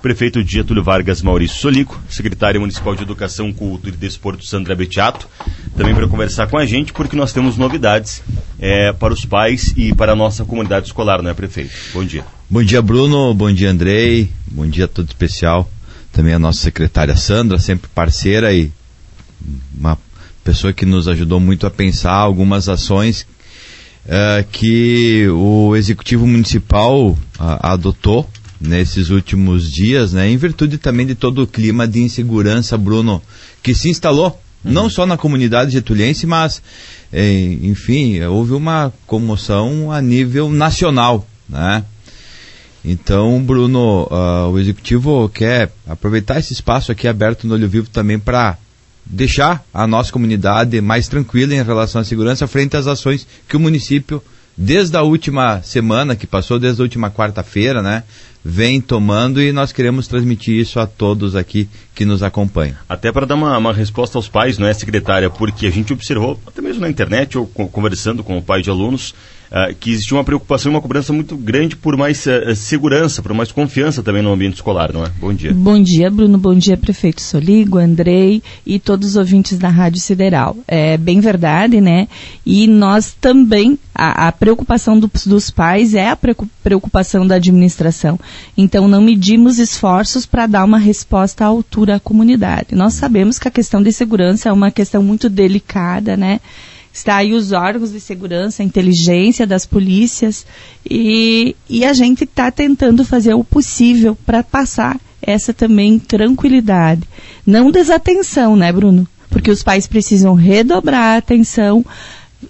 prefeito de Getúlio Vargas Maurício Solico, secretário municipal de Educação, Cultura e Desporto Sandra Betiato, também para conversar com a gente, porque nós temos novidades é, para os pais e para a nossa comunidade escolar, não é, prefeito? Bom dia. Bom dia, Bruno. Bom dia, Andrei. Bom dia todo especial. Também a nossa secretária Sandra, sempre parceira e uma pessoa que nos ajudou muito a pensar algumas ações uh, que o Executivo Municipal uh, adotou nesses últimos dias, né, em virtude também de todo o clima de insegurança, Bruno, que se instalou, uhum. não só na comunidade getuliense, mas, eh, enfim, houve uma comoção a nível nacional, né? Então, Bruno, uh, o executivo quer aproveitar esse espaço aqui aberto no Olho Vivo também para deixar a nossa comunidade mais tranquila em relação à segurança frente às ações que o município, desde a última semana que passou, desde a última quarta-feira, né, vem tomando e nós queremos transmitir isso a todos aqui que nos acompanham. Até para dar uma, uma, resposta aos pais, não é, secretária? Porque a gente observou, até mesmo na internet ou conversando com o pai de alunos, uh, que existia uma preocupação e uma cobrança muito grande por mais uh, segurança, por mais confiança também no ambiente escolar, não é? Bom dia. Bom dia, Bruno. Bom dia, prefeito Soligo, Andrei e todos os ouvintes da Rádio Sideral. É bem verdade, né? E nós também, a, a preocupação do, dos pais é a preocupação da administração. Então, não medimos esforços para dar uma resposta à altura à comunidade. Nós sabemos que a questão de segurança é uma questão muito delicada, né? está aí os órgãos de segurança, a inteligência das polícias e, e a gente está tentando fazer o possível para passar essa também tranquilidade. Não desatenção, né, Bruno? Porque os pais precisam redobrar a atenção,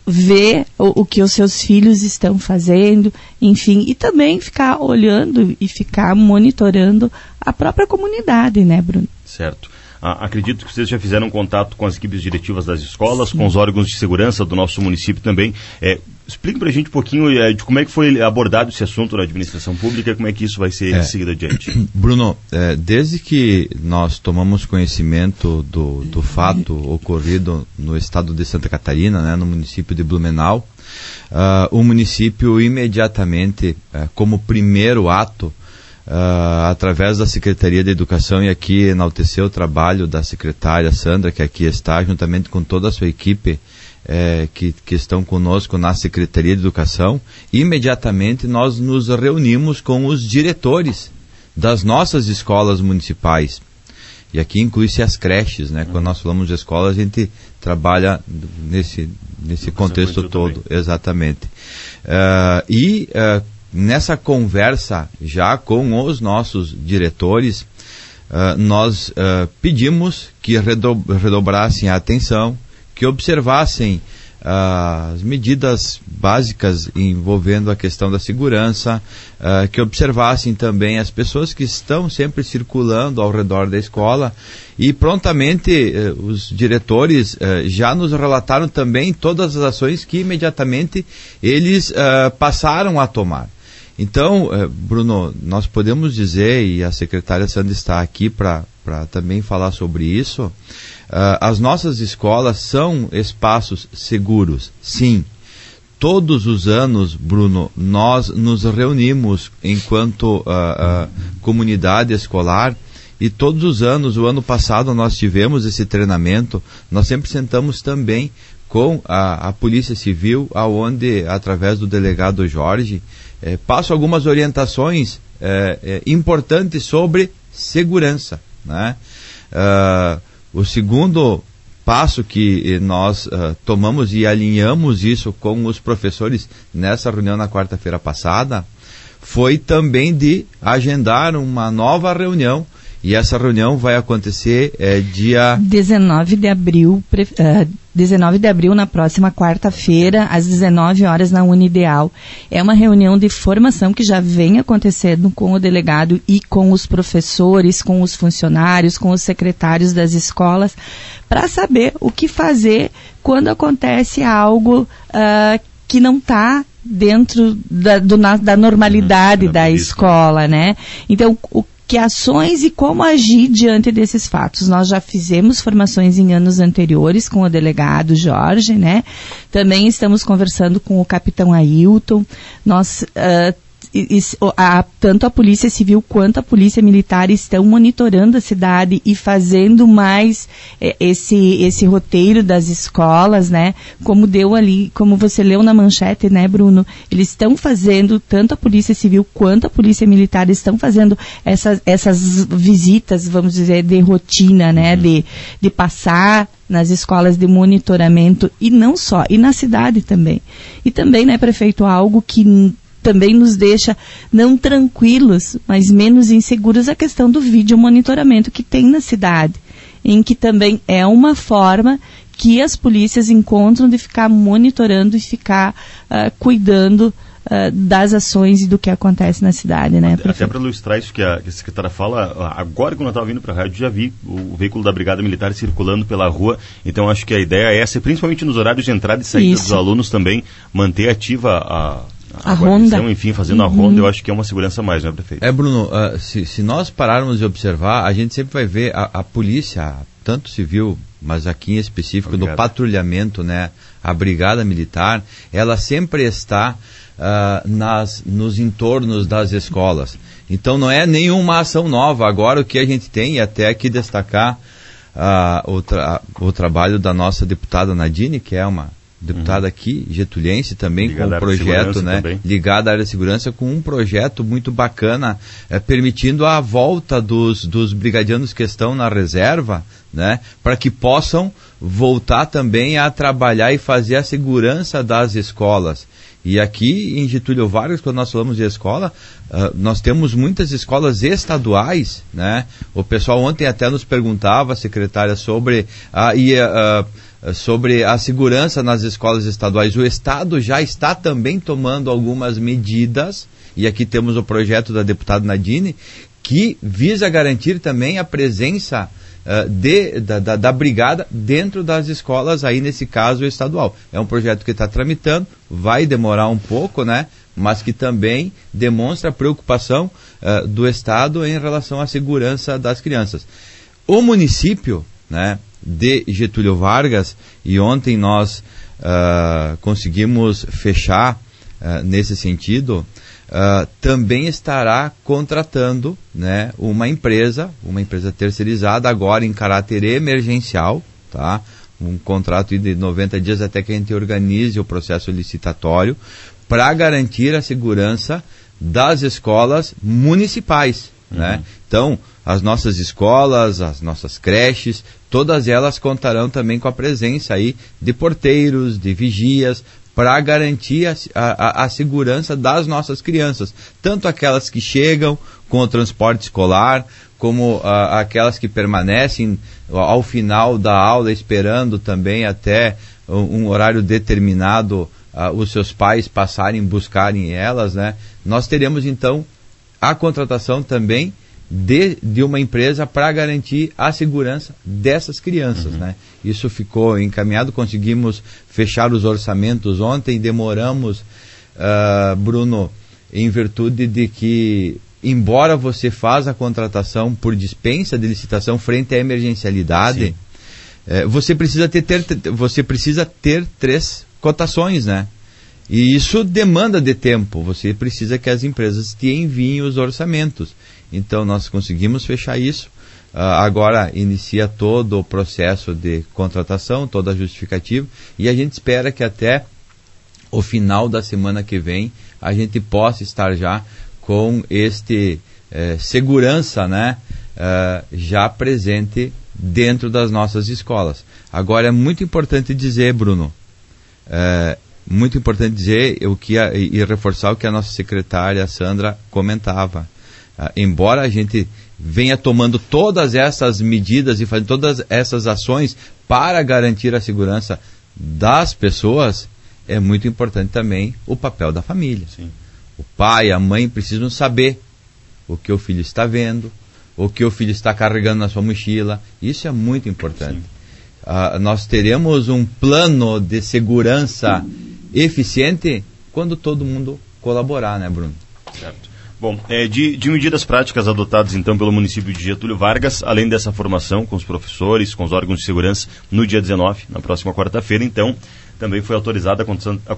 ver o, o, que os seus filhos estão fazendo, enfim, e também ficar olhando e ficar monitorando a própria comunidade, né, Bruno? Certo. Ah, acredito que vocês já fizeram contato com as equipes diretivas das escolas, Sim. com os órgãos de segurança do nosso município também. É, explique para a gente um pouquinho é, de como é que foi abordado esse assunto na administração pública, como é que isso vai ser é, seguido adiante. Bruno, é, desde que nós tomamos conhecimento do, do fato ocorrido no estado de Santa Catarina, né, no município de Blumenau, uh, o município imediatamente, uh, como primeiro ato, uh, através da Secretaria de Educação, e aqui enaltecer o trabalho da secretária Sandra, que aqui está, juntamente com toda a sua equipe, é, que, que, estão conosco na Secretaria de Educação, imediatamente nós nos reunimos com os diretores das nossas escolas municipais. E aqui inclui-se as creches, né? Quando nós falamos de escola, a gente trabalha nesse, nesse contexto todo, também. exatamente. Uh, e uh, nessa conversa já com os nossos diretores, uh, nós uh, pedimos que redo redobrassem a atenção, que observassem uh, as medidas básicas envolvendo a questão da segurança, que observassem também as pessoas que estão sempre circulando ao redor da escola e prontamente os diretores já nos relataram também todas as ações que imediatamente eles passaram a tomar. Então, eh, Bruno, nós podemos dizer, e a secretária Sandra está aqui para também falar sobre isso, uh, as nossas escolas são espaços seguros, sim. Todos os anos, Bruno, nós nos reunimos enquanto uh, uh, comunidade escolar e todos os anos, o ano passado nós tivemos esse treinamento, nós sempre sentamos também com a, a Polícia Civil, aonde, através do delegado Jorge, é, passo algumas orientações é, é, importantes sobre segurança. Né? Uh, o segundo passo que nós uh, tomamos e alinhamos isso com os professores nessa reunião na quarta-feira passada foi também de agendar uma nova reunião e essa reunião vai acontecer é, dia 19 de abril, pre, uh, eh, 19 de abril na próxima quarta-feira, às 19 horas na Unideal. É uma reunião de formação que já vem acontecendo com o delegado e com os professores, com os funcionários, com os secretários das escolas, para saber o que fazer quando acontece algo uh, que não está dentro da, do, da normalidade uhum, da escola, né? Então, o que ações e como agir diante desses fatos. Nós já fizemos formações em anos anteriores com o delegado Jorge, né? Também estamos conversando com o capitão Ailton. Nós uh, a, tanto a Polícia Civil quanto a Polícia Militar estão monitorando a cidade e fazendo mais é, esse, esse roteiro das escolas, né? Como deu ali, como você leu na manchete, né, Bruno? Eles estão fazendo, tanto a Polícia Civil quanto a Polícia Militar estão fazendo essas, essas visitas, vamos dizer, de rotina, né? Uhum. De, de passar nas escolas de monitoramento e não só, e na cidade também. E também, né, prefeito, algo que também nos deixa não tranquilos, mas menos inseguros a questão do vídeo monitoramento que tem na cidade, em que também é uma forma que as polícias encontram de ficar monitorando e ficar uh, cuidando uh, das ações e do que acontece na cidade, né? Até, para ilustrar isso que a, que a secretária fala, agora quando eu estava vindo para a rádio já vi o veículo da Brigada Militar circulando pela rua, então acho que a ideia é essa, principalmente nos horários de entrada e saída isso. dos alunos também, manter ativa a a, a ronda. enfim, fazendo uhum. a ronda, eu acho que é uma segurança mais, né, prefeito? É, Bruno, uh, se, se, nós pararmos de observar, a gente sempre vai ver a, a polícia, tanto civil, mas aqui em específico Obrigado. no patrulhamento, né, a brigada militar, ela sempre está uh, nas, nos entornos das escolas. Então não é nenhuma ação nova. Agora o que a gente tem, e até aqui destacar uh, o, tra o trabalho da nossa deputada Nadine, que é uma deputada uhum. aqui, getulense também, ligada com um projeto, né? Também. Ligada à área de segurança, com um projeto muito bacana, é, permitindo a volta dos, dos brigadianos que estão na reserva, né? Para que possam voltar também a trabalhar e fazer a segurança das escolas. E aqui em Getúlio Vargas, quando nós falamos de escola, uh, nós temos muitas escolas estaduais, né? O pessoal ontem até nos perguntava, secretária, sobre a. Uh, eh, sobre a segurança nas escolas estaduais. O Estado já está também tomando algumas medidas, e aqui temos o projeto da deputada Nadine, que visa garantir também a presença uh, de, da, da, da, brigada dentro das escolas, aí nesse caso estadual. É um projeto que está tramitando, vai demorar um pouco, né? Mas que também demonstra a preocupação uh, do Estado em relação à segurança das crianças. O município, né? De Getúlio Vargas e ontem nós uh, conseguimos fechar uh, nesse sentido, uh, também estará contratando né, uma empresa, uma empresa terceirizada agora em caráter emergencial, tá? um contrato de 90 dias até que a gente organize o processo licitatório para garantir a segurança das escolas municipais. Né? Uhum. Né? Então, as nossas escolas, as nossas creches, todas elas contarão também com a presença aí de porteiros, de vigias, para garantir a, a, a, segurança das nossas crianças, tanto aquelas que chegam com o transporte escolar, como a, aquelas que permanecem ao final da aula esperando também até um, um horário determinado os seus pais passarem buscarem elas, né? Nós teremos então a contratação também de, de uma empresa para garantir a segurança dessas crianças. Uhum. Né? Isso ficou encaminhado, conseguimos fechar os orçamentos ontem, demoramos, uh, Bruno, em virtude de que, embora você faça a contratação por dispensa de licitação frente à emergencialidade, uh, você, precisa ter, ter, você precisa ter três cotações, né? E isso demanda de tempo. Você precisa que as empresas te enviem os orçamentos. Então nós conseguimos fechar isso. Uh, agora inicia todo o processo de contratação, toda a justificativa, e a gente espera que até o final da semana que vem a gente possa estar já com este eh, segurança né, uh, já presente dentro das nossas escolas. Agora é muito importante dizer, Bruno, uh, muito importante dizer o que a, e reforçar o que a nossa secretária Sandra comentava ah, embora a gente venha tomando todas essas medidas e fazendo todas essas ações para garantir a segurança das pessoas, é muito importante também o papel da família. Sim. O pai, a mãe precisam saber o que o filho está vendo, o que o filho está carregando na sua mochila. Isso é muito importante. Uh, nós teremos um plano de segurança eficiente quando todo mundo colaborar, né, Bruno? Certo. Bom, é, de, de, medidas práticas adotadas então pelo município de Getúlio Vargas, além dessa formação com os professores, com os órgãos de segurança, no dia 19, na próxima quarta-feira, então, também foi autorizada a contratação, a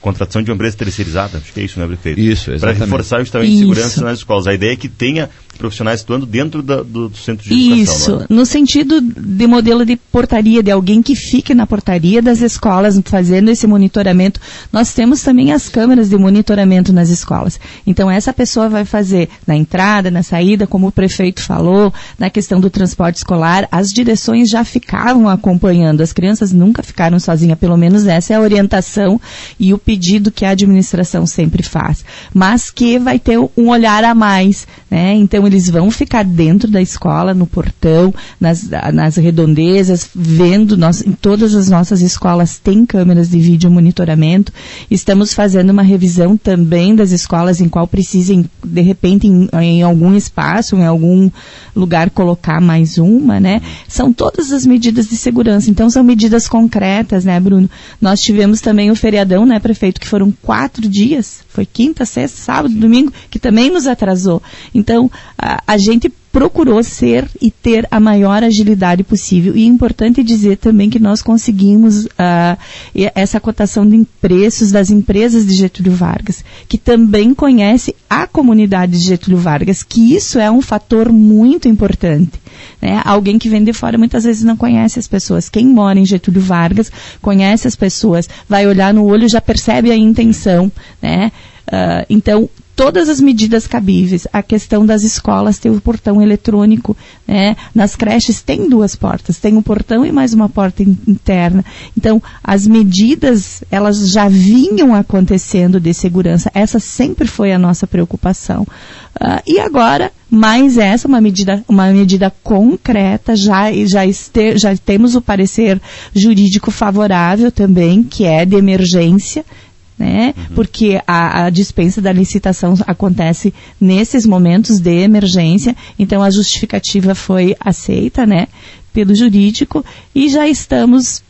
contratação de uma empresa terceirizada. Acho que é isso, né, prefeito? Isso, exatamente. Para reforçar justamente a segurança nas escolas. A ideia é que tenha profissionais atuando dentro da, do, do, centro de educação. Isso, é? no sentido de modelo de portaria, de alguém que fique na portaria das escolas fazendo esse monitoramento. Nós temos também as câmeras de monitoramento nas escolas. Então, essa pessoa vai fazer na entrada, na saída, como o prefeito falou, na questão do transporte escolar, as direções já ficavam acompanhando. As crianças nunca ficaram sozinhas, pelo menos essa é a orientação e o pedido que a administração sempre faz. Mas que vai ter um olhar a mais, né? Então eles vão ficar dentro da escola, no portão, nas, nas redondezas, vendo, nós, em todas as nossas escolas tem câmeras de vídeo monitoramento. Estamos fazendo uma revisão também das escolas em qual precisem, de repente, em, em algum espaço, em algum lugar colocar mais uma, né? São todas as medidas de segurança. Então são medidas concretas, né, Bruno? Nós tivemos também o feriadão, né, prefeito, que foram quatro dias, foi quinta, sexta, sábado, domingo, que também nos atrasou. Então a, a gente procurou ser e ter a maior agilidade possível. E é importante dizer também que nós conseguimos uh, essa cotação de preços das empresas de Getúlio Vargas, que também conhece a comunidade de Getúlio Vargas, que isso é um fator muito importante. Né? Alguém que vem de fora muitas vezes não conhece as pessoas. Quem mora em Getúlio Vargas conhece as pessoas, vai olhar no olho já percebe a intenção. Né? Uh, então, todas as medidas cabíveis. A questão das escolas ter o portão eletrônico, né? Nas creches tem duas portas, tem um portão e mais uma porta in interna. Então, as medidas, elas já vinham acontecendo de segurança. Essa sempre foi a nossa preocupação. Uh, e agora, mais essa, uma medida, uma medida concreta, já, já, este, já temos o parecer jurídico favorável também, que é de emergência, né? Uhum. Porque a, a, dispensa da licitação acontece nesses momentos de emergência, então a justificativa foi aceita, né? Pelo jurídico e já estamos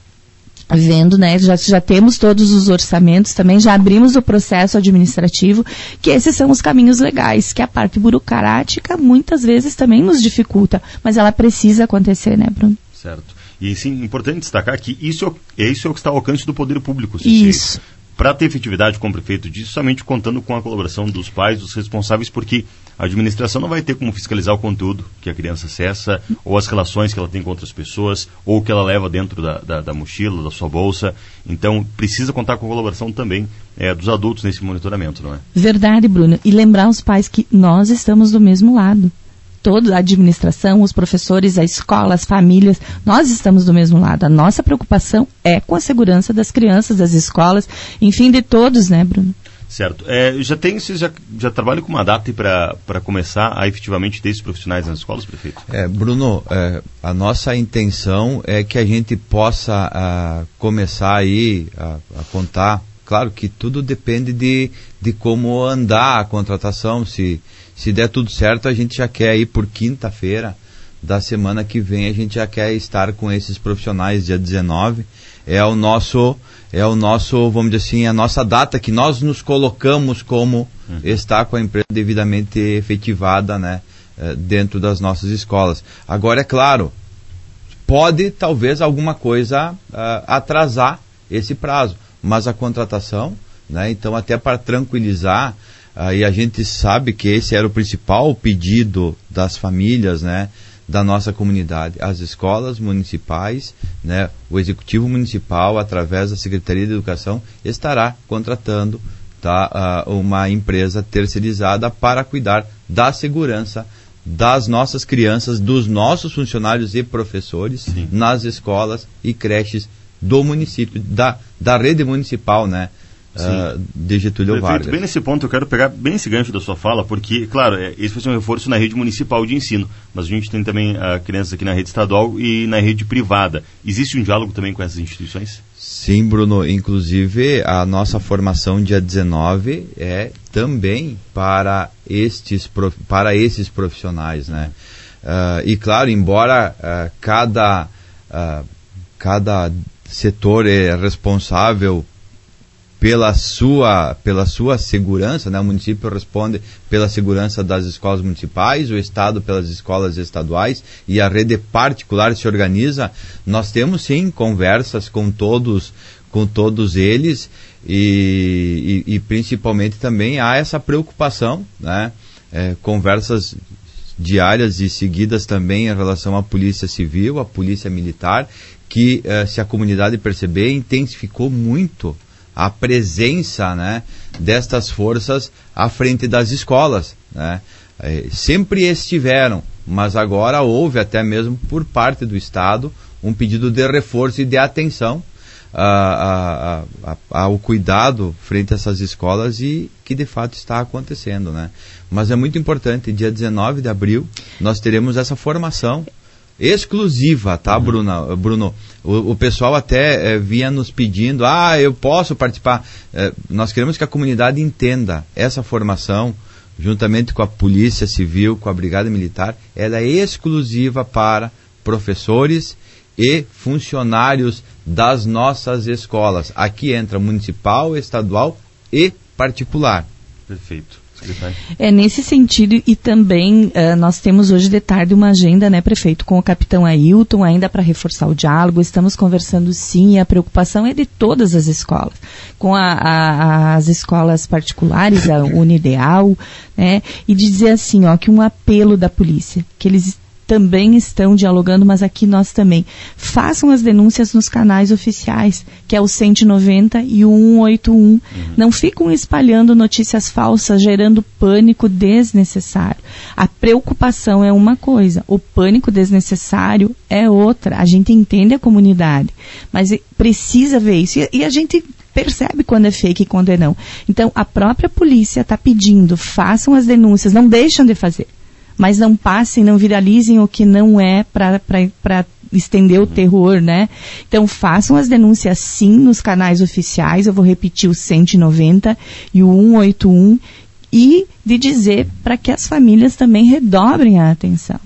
vendo, né, já, já temos todos os orçamentos também, já abrimos o processo administrativo, que esses são os caminhos legais, que a parte burocrática muitas vezes também nos dificulta, mas ela precisa acontecer, né, Bruno? Certo. E sim, importante destacar que isso é isso é o que está ao alcance do poder público. Isso para ter efetividade, como prefeito disse, somente contando com a colaboração dos pais, dos responsáveis, porque a administração não vai ter como fiscalizar o conteúdo que a criança acessa, ou as relações que ela tem com outras pessoas, ou que ela leva dentro da, da, da mochila, da sua bolsa. Então, precisa contar com a colaboração também é, dos adultos nesse monitoramento, não é? Verdade, Bruno. E lembrar os pais que nós estamos do mesmo lado toda a administração, os professores, a escola, as famílias, nós estamos do mesmo lado. A nossa preocupação é com a segurança das crianças, das escolas, enfim, de todos, né, Bruno? Certo. É, já tem, vocês já, já trabalham com uma data para começar a efetivamente ter esses profissionais nas escolas, prefeito? É, Bruno, é, a nossa intenção é que a gente possa a, começar aí a, a contar. Claro que tudo depende de, de como andar a contratação, se se der tudo certo, a gente já quer ir por quinta-feira da semana que vem, a gente já quer estar com esses profissionais dia 19. É o nosso, é o nosso, vamos dizer assim, a nossa data que nós nos colocamos como uhum. estar com a empresa devidamente efetivada, né, eh, dentro das nossas escolas. Agora é claro, pode talvez alguma coisa uh, atrasar esse prazo, mas a contratação, né, então até para tranquilizar Aí a gente sabe que esse era o principal pedido das famílias, né? da nossa comunidade, as escolas municipais, né, o executivo municipal através da Secretaria de Educação estará contratando tá, uh, uma empresa terceirizada para cuidar da segurança das nossas crianças, dos nossos funcionários e professores Sim. nas escolas e creches do município, da, da rede municipal, né? uh, de Getúlio Prefeito, Vargas. Bem nesse ponto, eu quero pegar bem esse gancho da sua fala, porque, claro, é, esse vai ser um reforço na rede municipal de ensino, mas a gente tem também uh, crianças aqui na rede estadual e na rede privada. Existe um diálogo também com essas instituições? Sim, Bruno. Inclusive, a nossa formação dia 19 é também para estes, para esses profissionais, né? Uh, e claro, embora cada, cada setor é responsável pela sua, pela sua segurança, né? o município responde pela segurança das escolas municipais, o Estado pelas escolas estaduais e a rede particular se organiza. Nós temos sim conversas com todos com todos eles e, e, e principalmente também há essa preocupação, né? É, conversas diárias e seguidas também em relação à polícia civil, à polícia militar, que eh, se a comunidade perceber intensificou muito a presença né, destas forças à frente das escolas. Né? É, sempre estiveram, mas agora houve até mesmo por parte do Estado um pedido de reforço e de atenção a, a, a, ao cuidado frente a essas escolas e que de fato está acontecendo, né? Mas é muito importante, dia 19 de abril, nós teremos essa formação exclusiva, tá, uhum. Bruno? Bruno, o, o pessoal até é, vinha nos pedindo, ah, eu posso participar. É, nós queremos que a comunidade entenda essa formação, juntamente com a Polícia Civil, com a Brigada Militar, ela é exclusiva para professores e funcionários das nossas escolas. Aqui entra municipal, estadual e particular. Perfeito. É nesse sentido e também uh, nós temos hoje de tarde uma agenda, né, prefeito, com o capitão Ailton ainda para reforçar o diálogo. Estamos conversando sim e a preocupação é de todas as escolas, com a, a, as escolas particulares, a Unideal, né, e dizer assim, ó, que um apelo da polícia, que eles também estão dialogando, mas aqui nós também. Façam as denúncias nos canais oficiais, que é o 190 e o 181. Uhum. Não ficam espalhando notícias falsas, gerando pânico desnecessário. A preocupação é uma coisa, o pânico desnecessário é outra. A gente entende a comunidade, mas precisa ver isso. E, e a gente percebe quando é fake e quando é não. Então, a própria polícia está pedindo, façam as denúncias, não deixam de fazer mas não passem, não viralizem o que não é para estender o terror, né? Então façam as denúncias sim nos canais oficiais, eu vou repetir o 190 e o 181 e de dizer para que as famílias também redobrem a atenção.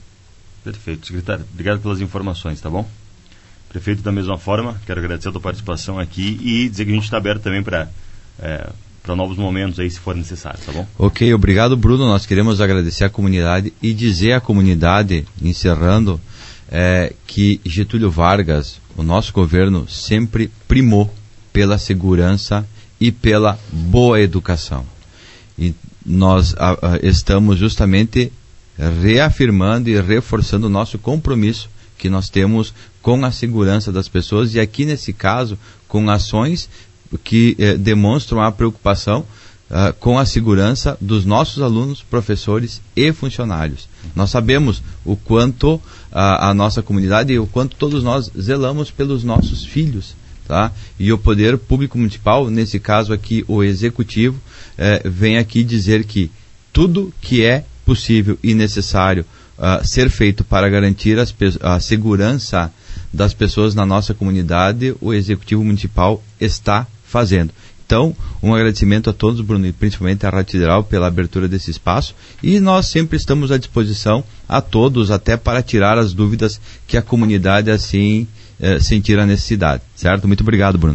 Perfeito, secretário. Obrigado pelas informações, tá bom? Prefeito, da mesma forma, quero agradecer a tua participação aqui e dizer que a gente está aberto também para é, para novos momentos aí, se for necessário, tá bom? Ok, obrigado, Bruno. Nós queremos agradecer à comunidade e dizer à comunidade, encerrando, é, que Getúlio Vargas, o nosso governo, sempre primou pela segurança e pela boa educação. E nós a, a, estamos justamente reafirmando e reforçando o nosso compromisso que nós temos com a segurança das pessoas e aqui nesse caso com ações que eh, demonstram a preocupação uh, com a segurança dos nossos alunos, professores e funcionários. Nós sabemos o quanto a, a nossa comunidade e o quanto todos nós zelamos pelos nossos filhos. Tá? E o poder público municipal, nesse caso aqui o executivo, eh, vem aqui dizer que tudo que é possível e necessário uh, ser feito para garantir as, a segurança das pessoas na nossa comunidade, o executivo municipal está fazendo. Então, um agradecimento a todos, Bruno, e principalmente à Rádio Federal pela abertura desse espaço. E nós sempre estamos à disposição a todos, até para tirar as dúvidas que a comunidade assim eh, sentir a necessidade. Certo? Muito obrigado, Bruno.